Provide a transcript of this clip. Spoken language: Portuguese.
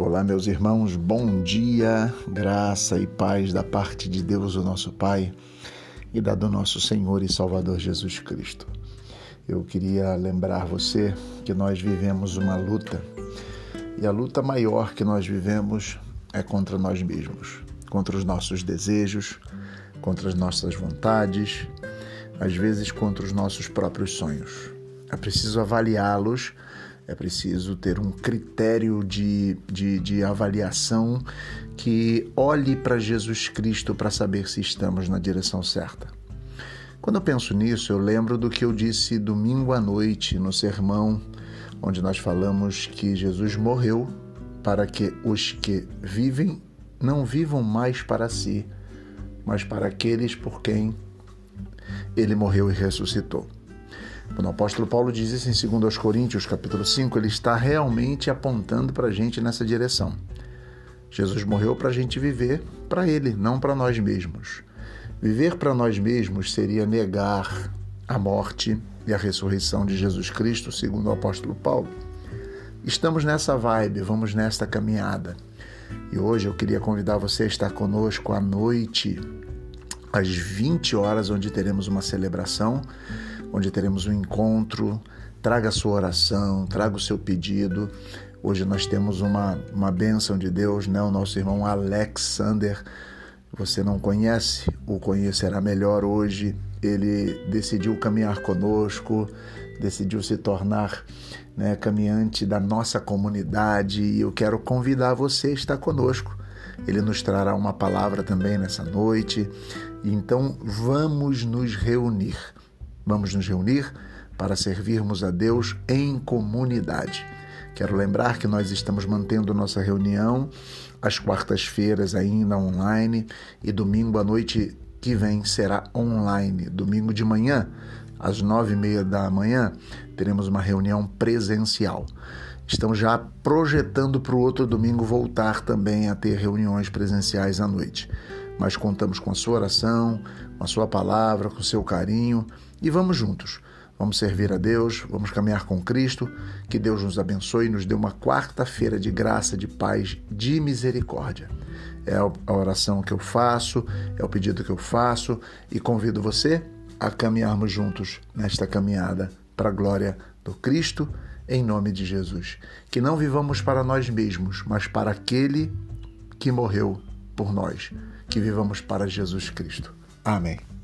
Olá, meus irmãos, bom dia, graça e paz da parte de Deus, o nosso Pai, e da do nosso Senhor e Salvador Jesus Cristo. Eu queria lembrar você que nós vivemos uma luta, e a luta maior que nós vivemos é contra nós mesmos, contra os nossos desejos, contra as nossas vontades, às vezes contra os nossos próprios sonhos. É preciso avaliá-los é preciso ter um critério de, de, de avaliação que olhe para Jesus Cristo para saber se estamos na direção certa. Quando eu penso nisso, eu lembro do que eu disse domingo à noite no sermão, onde nós falamos que Jesus morreu para que os que vivem não vivam mais para si, mas para aqueles por quem ele morreu e ressuscitou. Quando o apóstolo Paulo diz isso em 2 Coríntios, capítulo 5, ele está realmente apontando para a gente nessa direção. Jesus morreu para a gente viver para ele, não para nós mesmos. Viver para nós mesmos seria negar a morte e a ressurreição de Jesus Cristo, segundo o apóstolo Paulo. Estamos nessa vibe, vamos nesta caminhada. E hoje eu queria convidar você a estar conosco à noite, às 20 horas, onde teremos uma celebração onde teremos um encontro. Traga a sua oração, traga o seu pedido. Hoje nós temos uma, uma bênção de Deus, né? o nosso irmão Alexander. Você não conhece, o conhecerá melhor hoje. Ele decidiu caminhar conosco, decidiu se tornar né, caminhante da nossa comunidade e eu quero convidar você a estar conosco. Ele nos trará uma palavra também nessa noite. Então vamos nos reunir. Vamos nos reunir para servirmos a Deus em comunidade. Quero lembrar que nós estamos mantendo nossa reunião às quartas-feiras ainda online e domingo à noite que vem será online. Domingo de manhã, às nove e meia da manhã, teremos uma reunião presencial. Estamos já projetando para o outro domingo voltar também a ter reuniões presenciais à noite. Mas contamos com a sua oração, com a sua palavra, com o seu carinho e vamos juntos. Vamos servir a Deus, vamos caminhar com Cristo. Que Deus nos abençoe e nos dê uma quarta-feira de graça, de paz, de misericórdia. É a oração que eu faço, é o pedido que eu faço e convido você a caminharmos juntos nesta caminhada para a glória do Cristo, em nome de Jesus. Que não vivamos para nós mesmos, mas para aquele que morreu por nós. Que vivamos para Jesus Cristo. Amém.